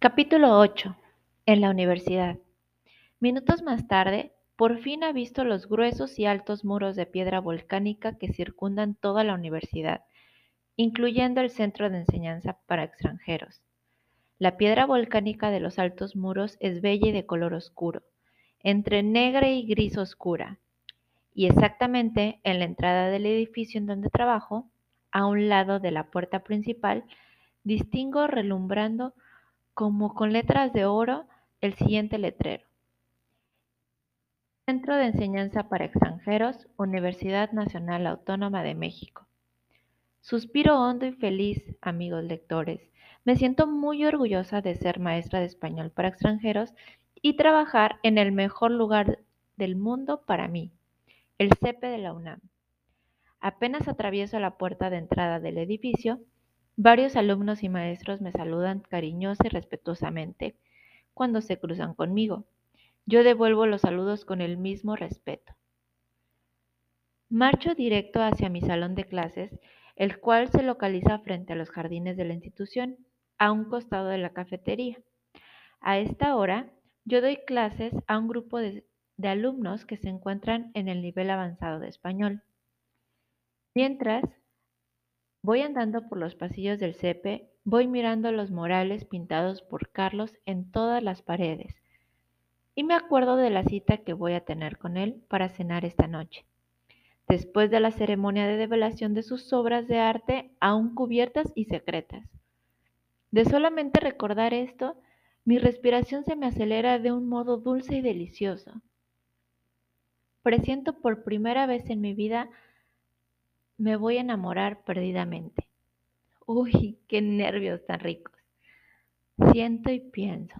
Capítulo 8. En la universidad. Minutos más tarde, por fin ha visto los gruesos y altos muros de piedra volcánica que circundan toda la universidad, incluyendo el centro de enseñanza para extranjeros. La piedra volcánica de los altos muros es bella y de color oscuro, entre negra y gris oscura, y exactamente en la entrada del edificio en donde trabajo, a un lado de la puerta principal, distingo relumbrando como con letras de oro el siguiente letrero. Centro de Enseñanza para Extranjeros, Universidad Nacional Autónoma de México. Suspiro hondo y feliz, amigos lectores. Me siento muy orgullosa de ser maestra de español para extranjeros y trabajar en el mejor lugar del mundo para mí, el CEPE de la UNAM. Apenas atravieso la puerta de entrada del edificio, Varios alumnos y maestros me saludan cariñosa y respetuosamente cuando se cruzan conmigo. Yo devuelvo los saludos con el mismo respeto. Marcho directo hacia mi salón de clases, el cual se localiza frente a los jardines de la institución, a un costado de la cafetería. A esta hora, yo doy clases a un grupo de, de alumnos que se encuentran en el nivel avanzado de español. Mientras, Voy andando por los pasillos del CEPE, voy mirando los murales pintados por Carlos en todas las paredes, y me acuerdo de la cita que voy a tener con él para cenar esta noche. Después de la ceremonia de develación de sus obras de arte aún cubiertas y secretas. De solamente recordar esto, mi respiración se me acelera de un modo dulce y delicioso. Presiento por primera vez en mi vida me voy a enamorar perdidamente. Uy, qué nervios tan ricos. Siento y pienso.